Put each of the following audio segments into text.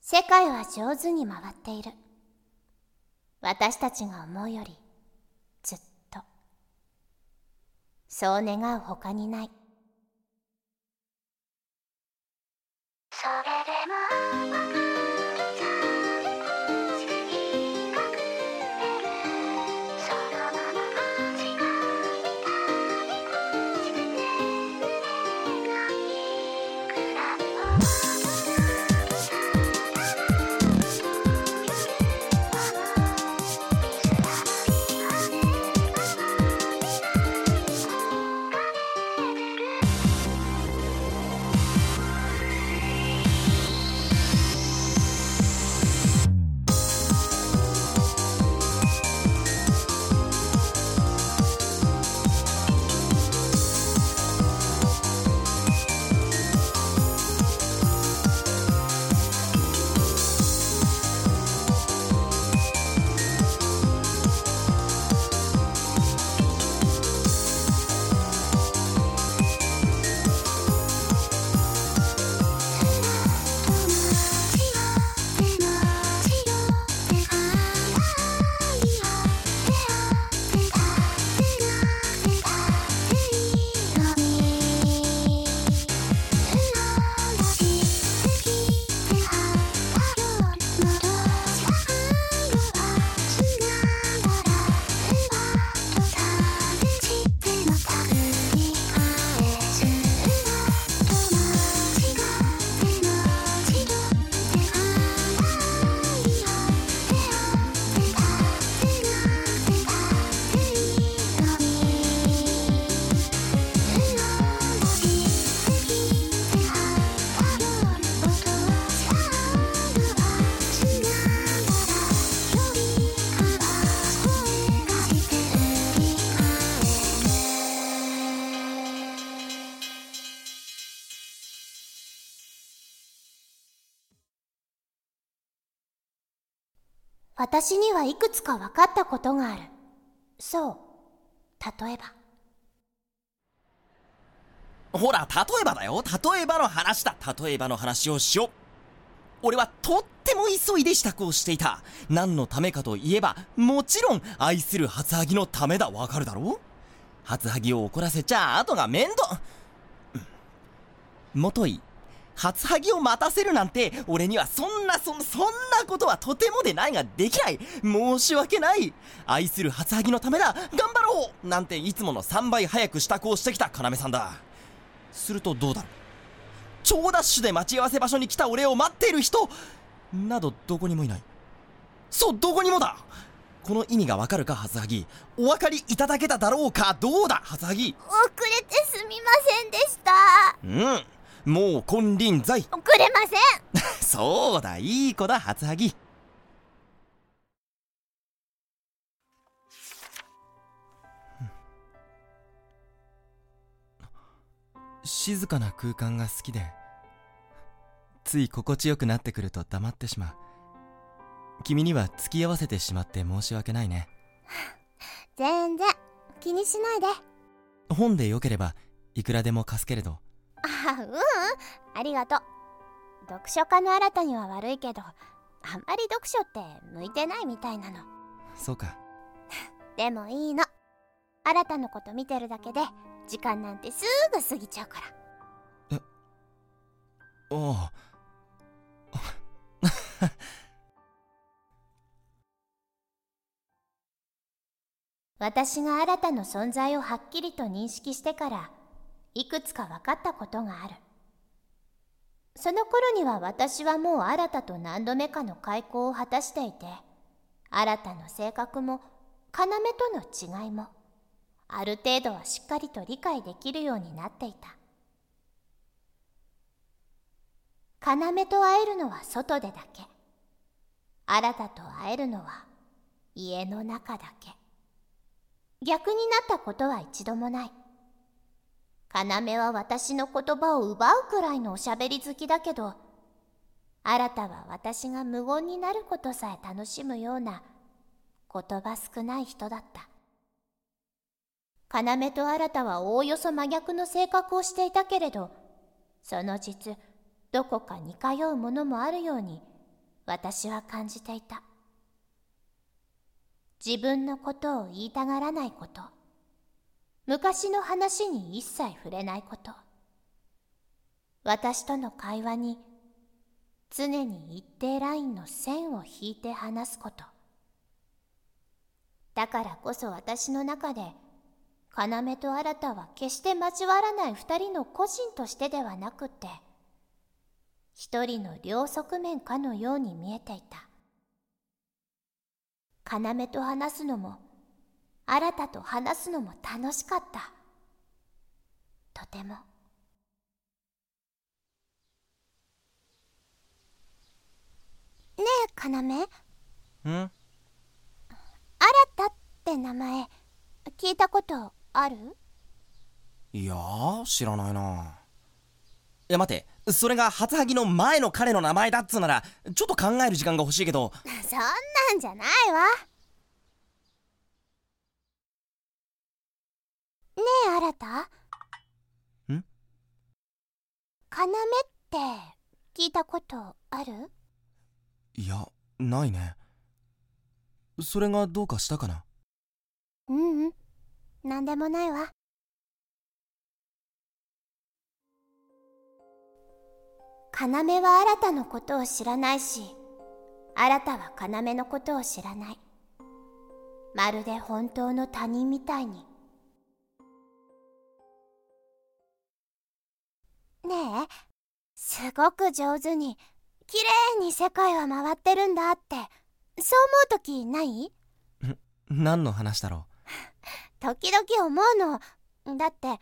世界は上手に回っている。私たちが思うよりずっと。そう願う他にない。私にはいくつか分かったことがある。そう。例えば。ほら、例えばだよ。例えばの話だ。例えばの話をしよう。俺はとっても急いで支度をしていた。何のためかといえば、もちろん愛する初萩のためだ。わかるだろう？初萩を怒らせちゃ後が面倒。もとい、初ハギを待たせるなんて、俺にはそんなそ、そんなことはとてもでないができない。申し訳ない。愛する初ハギのためだ。頑張ろうなんていつもの3倍早く支度をしてきた要さんだ。するとどうだろう。超ダッシュで待ち合わせ場所に来た俺を待っている人などどこにもいない。そう、どこにもだこの意味がわかるか、初ハギ。お分かりいただけただろうかどうだ、初ハギ。遅れてすみませんでした。うん。もう金輪際。遅れません。そうだいい子だ初萩静かな空間が好きでつい心地よくなってくると黙ってしまう。君には付き合わせてしまって申し訳ないね。全然気にしないで。本でよければいくらでも貸すけれどあううん。ありがとう。読書家の新たには悪いけどあんまり読書って向いてないみたいなの。そうか。でもいいの。新たのこと見てるだけで時間なんてすぐ過ぎちゃうから。えおあ。私が新たの存在をはっきりと認識してからいくつか分かったことがある。その頃には私はもう新たと何度目かの開口を果たしていて新たの性格も要との違いもある程度はしっかりと理解できるようになっていた。要と会えるのは外でだけ。新たと会えるのは家の中だけ。逆になったことは一度もない。要は私の言葉を奪うくらいのおしゃべり好きだけど、新たは私が無言になることさえ楽しむような言葉少ない人だった。要と新はおおよそ真逆の性格をしていたけれど、その実、どこか似通うものもあるように私は感じていた自分のことを言いたがらないこと昔の話に一切触れないこと。私との会話に常に一定ラインの線を引いて話すこと。だからこそ私の中で要と新は決して交わらない二人の個人としてではなくって一人の両側面かのように見えていた。要と話すのも新と話すのも楽しかった。とても。ねえ要？ん？新って名前聞いたことある？いやー知らないな。いや待って。それが初ハギの前の彼の名前だっつうならちょっと考える時間が欲しいけど。そんなんじゃないわねえ新たん？要って聞いたことある？いやないね。それがどうかしたかな？うんうん。なんでもないわ。要は新たのことを知らないし新たは要のことを知らない。まるで本当の他人みたいにねえすごく上手にきれいに世界は回ってるんだってそう思う時ない？何の話だろ 時々思うの。だって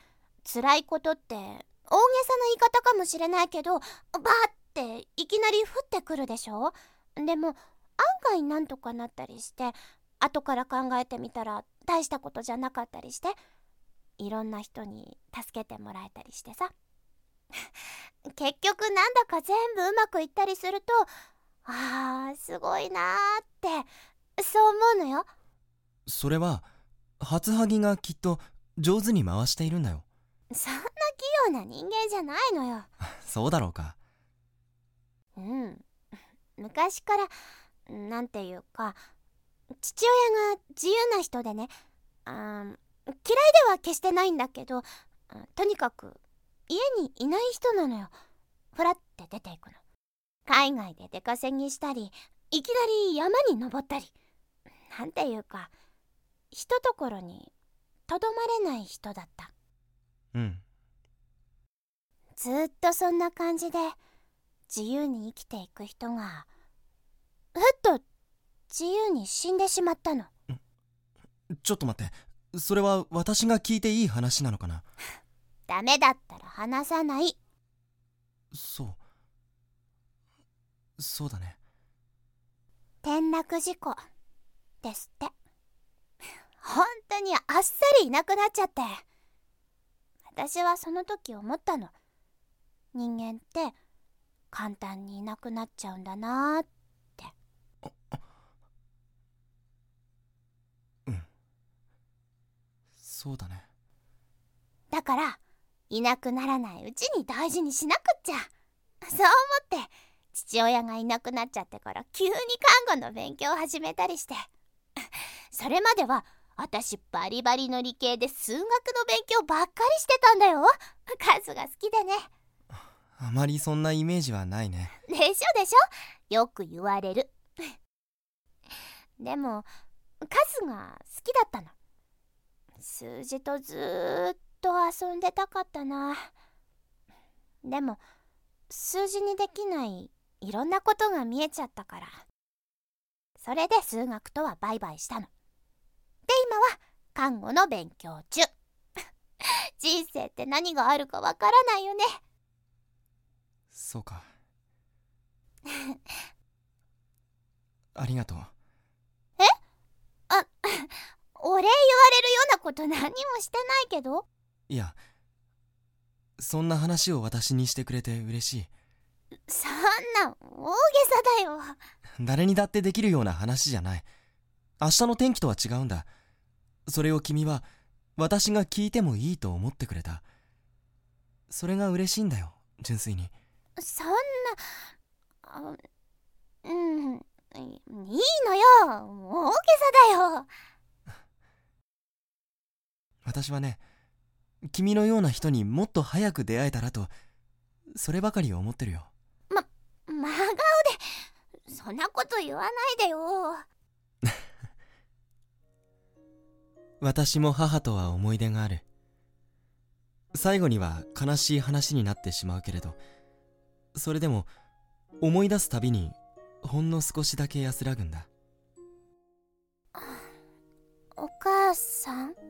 辛いことって大げさな言い方かもしれないけどバーっていきなり降ってくるでしょ？でも案外なんとかなったりして後から考えてみたら大したことじゃなかったりしていろんな人に助けてもらえたりしてさ結局なんだか全部うまくいったりするとあーすごいなーってそう思うのよ。それは初ハギがきっと上手に回しているんだよ。そんな器用な人間じゃないのよ。そうだろうか。うん。昔からなんていうか父親が自由な人でねあ嫌いでは決してないんだけどとにかく家にいない人なのよ。ふらって出ていくの。海外で出稼ぎしたりいきなり山に登ったり。なんていうかひとところにとどまれない人だった。うん。ずっとそんな感じで自由に生きていく人がふっと自由に死んでしまったの。ちょっと待って。それは私が聞いていい話なのかな？ダメだったら話さない。そう。そうだね。転落事故ですって。本当にあっさりいなくなっちゃって。私はその時思ったの。人間って簡単にいなくなっちゃうんだなーって。うん。そうだね。だからいなくならないうちに大事にしなくっちゃ。そう思って父親がいなくなっちゃってから急に看護の勉強を始めたりして。それまでは私バリバリの理系で数学の勉強ばっかりしてたんだよ。数が好きでね。あまりそんなイメージはないね。でしょでしょ？よく言われる。でも数が好きだったの。数字とずーっと遊んでたかったな。でも数字にできないいろんなことが見えちゃったから。それで数学とはバイバイしたの。で今は看護の勉強中。人生って何があるかわからないよね。そうか。ありがとう。あ お礼言われるようなこと何にもしてないけど？いやそんな話を私にしてくれて嬉しい。そんな大げさだよ。誰にだってできるような話じゃない。明日の天気とは違うんだ。それを君は私が聞いてもいいと思ってくれた。それが嬉しいんだよ純粋に。そんなあうんいいのよ。大げさだよ。私はね君のような人にもっと早く出会えたらとそればかり思ってるよ。ま真顔でそんなこと言わないでよ。私も母とは思い出がある。最後には悲しい話になってしまうけれどそれでも思い出すたびにほんの少しだけ安らぐんだ。お母さん？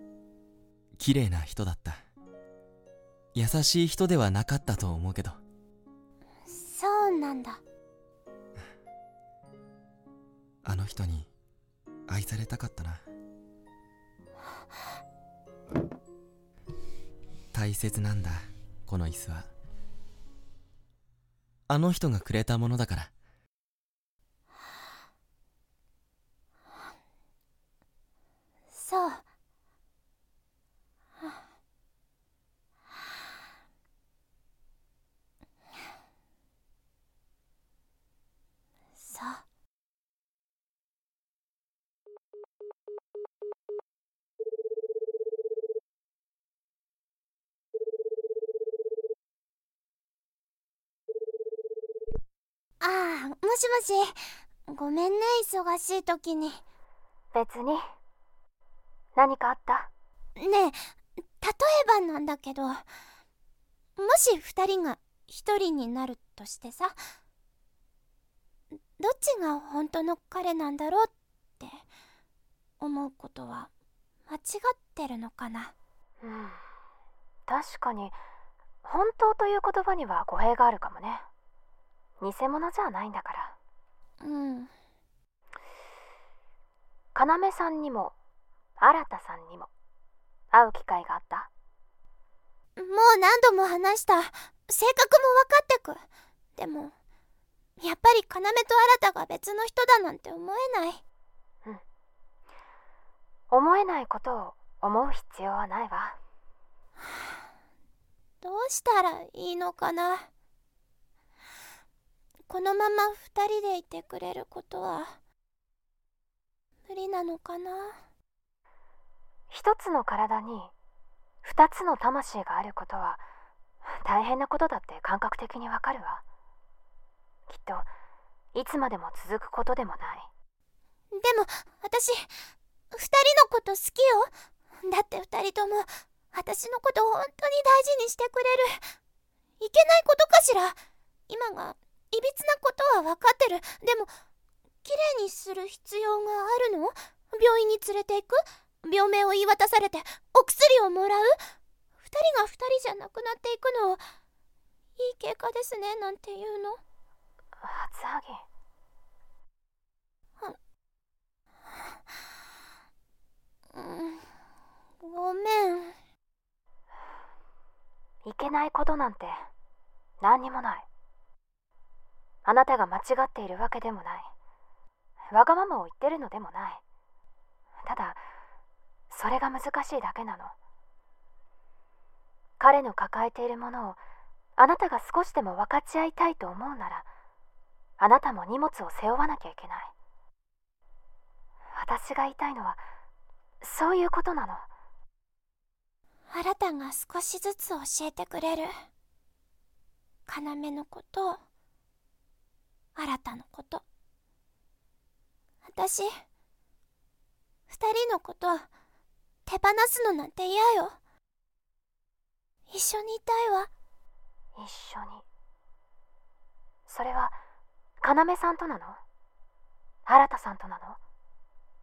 綺麗な人だった。優しい人ではなかったと思うけど。そうなんだ。あの人に愛されたかったな。大切なんだこの椅子は。あの人がくれたものだからそうそうああもしもし。ごめんね忙しい時に。別に。何かあった？ねえ例えばなんだけど。もし2人が1人になるとしてさどっちが本当の彼なんだろうって。思うことは間違ってるのかな。うん。確かに本当という言葉には語弊があるかもね偽物じゃないんだから。うん。要さんにも新さんにも会う機会があった。もう何度も話した。性格も分かってく。でもやっぱり要と新が別の人だなんて思えない。思えないことを思う必要はないわ。どうしたらいいのかなこのまま二人でいてくれることは無理なのかな？一つの体に二つの魂があることは大変なことだって感覚的にわかるわ。きっといつまでも続くことでもない。でも私二人のこと好きよ。だって二人とも私のこと本当に大事にしてくれる。いけないことかしら？今がいびつなことは分かってる。でも綺麗にする必要があるの？病院に連れて行く？病名を言い渡されてお薬をもらう？二人が二人じゃなくなっていくの？をいい経過ですねなんて言うの？初ハギうん。ごめん。いけないことなんて何にもないあなたが間違っているわけでもない。わがままを言ってるのでもない。ただそれが難しいだけなの。彼の抱えているものをあなたが少しでも分かち合いたいと思うならあなたも荷物を背負わなきゃいけない。私が言いたいのはそういうことなの。新たが少しずつ教えてくれる。要のこと新たのこと。私二人のこと手放すのなんて嫌よ。一緒にいたいわ。一緒に。それは要さんとなの？新さんとなの？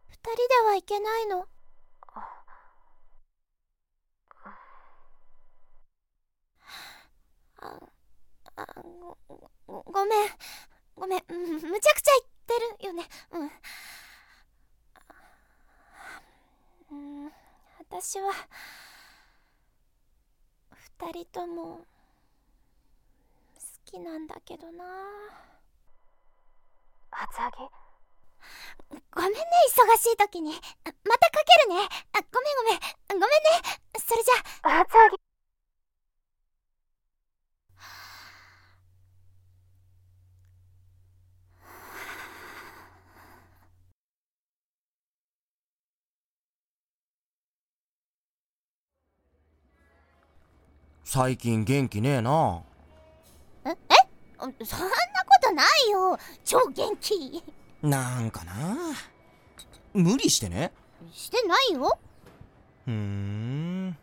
二人ではいけないの。あ。あごごごめんごめん。うんむちゃくちゃ言ってるよね。うん。うん私は二人とも好きなんだけどな。初ハギごめんね忙しい時に。あまたかけるね。あごめんごめん。ごめんね。それじゃ初ハギ最近元気ねえな。ええ？そんなことないよ。超元気。なんかな。無理してね。してないよ。ふーん。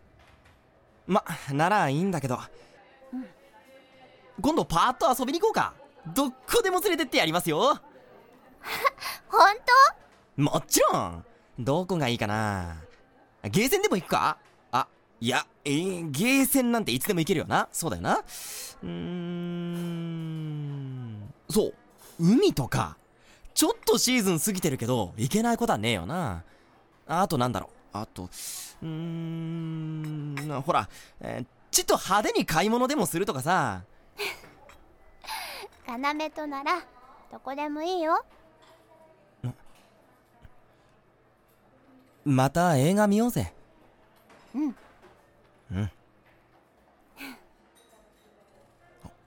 まならいいんだけど、うん。今度パーッと遊びに行こうか。どっこでも連れてってやりますよ。本もちろん。どこがいいかな。ゲーセンでも行くか。あいやえー、ゲーセンなんていつでも行けるよな。そうだよな。うーん。そう。海とかちょっとシーズン過ぎてるけど行けないことはねえよな。あとなんだろう。あとうーん。ほら、えーちっと派手に買い物でもするとかさ。当 要とならどこでもいいよ。また映画見ようぜ。うんうん。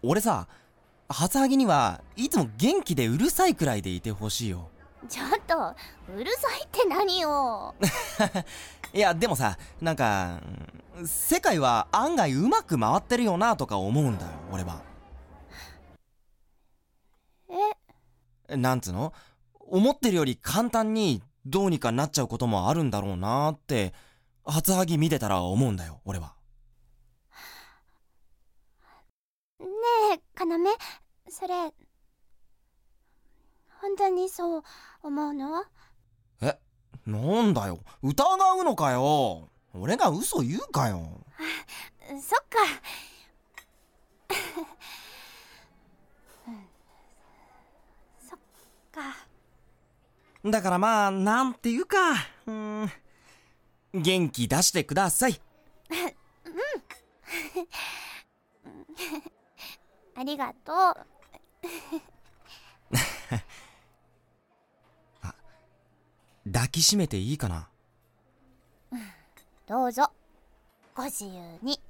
俺さ初ハギにはいつも元気でうるさいくらいでいてほしいよ。ちょっとうるさいって何よ。いやでもさなんかうん世界は案外うまく回ってるよなとか思うんだよ俺は。え？なんつうの？思ってるより簡単にどうにかなっちゃうこともあるんだろうなって初ハギ見てたら思うんだよ俺はねえ要それ本当にそう思うの？えなんだよ。疑うのかよ。俺が嘘言うかよ。そっか。うん。そっか。だからまあなんていうか。うーん。元気出してください ありがとう。抱きしめていいかな？どうぞ。ご自由に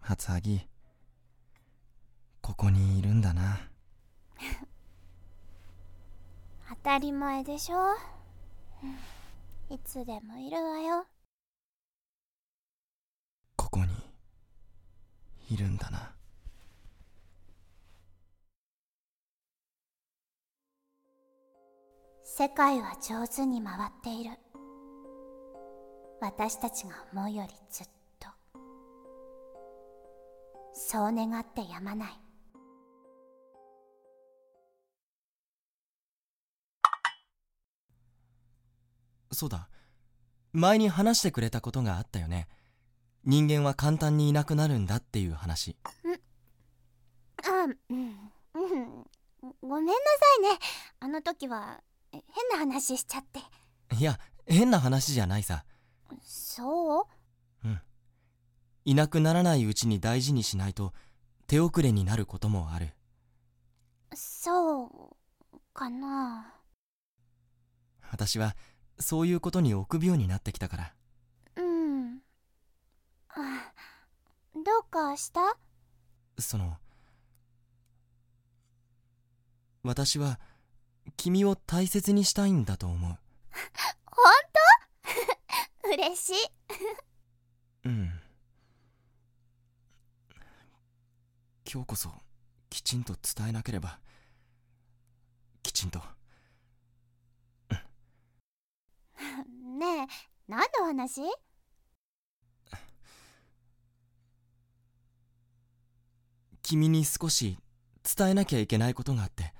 初ハギここにいるんだな当たり前でしょ？うんいつでもいるわよ。ここにいるんだな。世界は上手に回っている。私たちが思うよりずっと。そう願ってやまないそうだ。前に話してくれたことがあったよね。人間は簡単にいなくなるんだっていう話。あうん、うん、ごめんなさいね。あの時はえ変な話しちゃって。いや変な話じゃないさ。そう？いなくならないうちに大事にしないと手遅れになることもある。そうかな。私はそういうことに臆病になってきたから。うん。あどうかした？その私は君を大切にしたいんだと思う。本当？嬉しい。うん。今日こそきちんと伝えなければ。きちんと ねえ何の話？君に少し伝えなきゃいけないことがあって。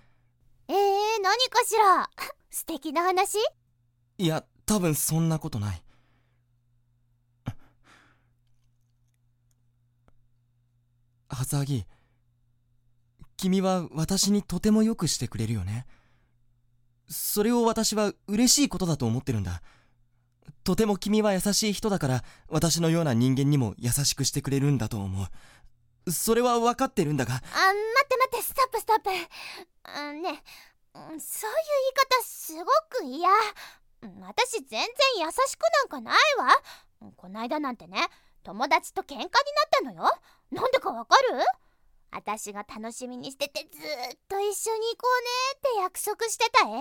えー、何かしら？素敵な話？いや多分そんなことない。はずはぎ君は私にとてもよくしてくれるよねそれを私は嬉しいことだと思ってるんだ。とても君は優しい人だから私のような人間にも優しくしてくれるんだと思う。それは分かってるんだが。あ待って待ってストップストップ。ねうんそういう言い方すごく嫌。私全然優しくなんかないわ。こないだなんてね友達と喧嘩になったのよ。なんでかわかる？私が楽しみにしててずっと一緒に行こうねって約束してた映画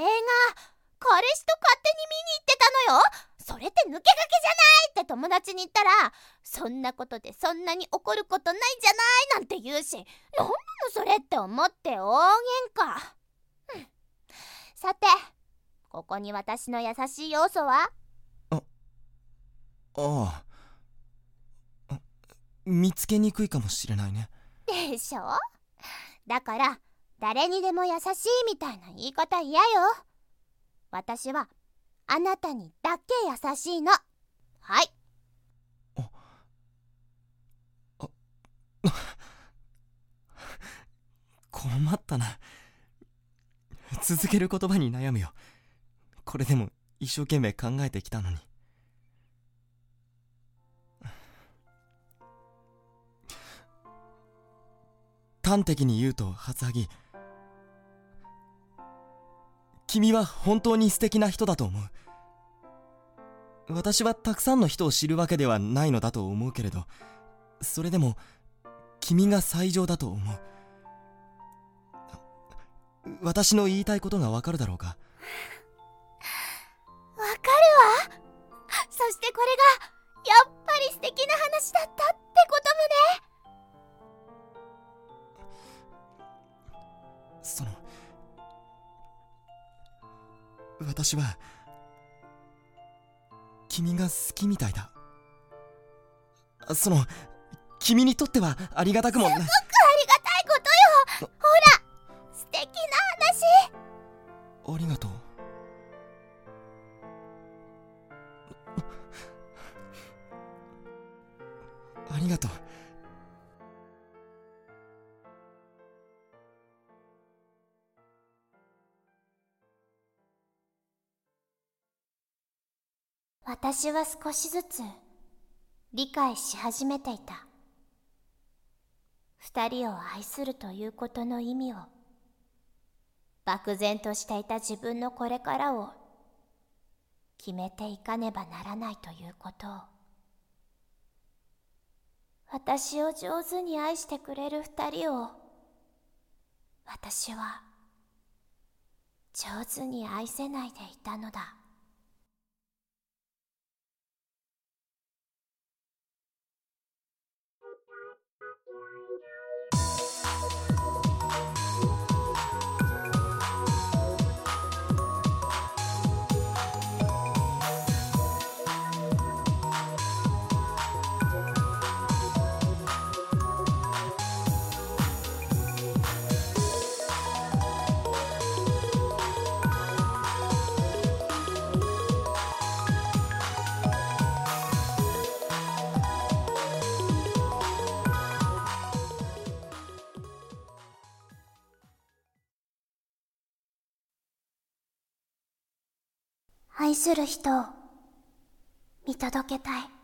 彼氏と勝手に見に行ってたのよ。それって抜け駆けじゃないって友達に言ったらそんなことでそんなに怒ることないじゃないなんて言うしなんなのそれって思って大喧嘩、うん、さてここに私の優しい要素は？あああ。見つけにくいかもしれないねでしょ？だから誰にでも優しいみたいな言い方嫌よ。私はあなたにだけ優しいの。はい。ああ困ったな。続ける言葉に悩むよ。これでも一生懸命考えてきたのに。端的に言うと初萩。君は本当に素敵な人だと思う。私はたくさんの人を知るわけではないのだと思うけれどそれでも君が最上だと思う。私の言いたいことがわかるだろうか？わかるわ。そしてこれが私は君が好きみたいだ。その君にとってはありがたくもすごくありがたいことよ。ほら素敵な話。ありがとう私は少しずつ理解し始めていた。二人を愛するということの意味を漠然としていた自分のこれからを決めていかねばならないということ。を私を上手に愛してくれる二人を私は上手に愛せないでいたのだ。愛する人を見届けたい。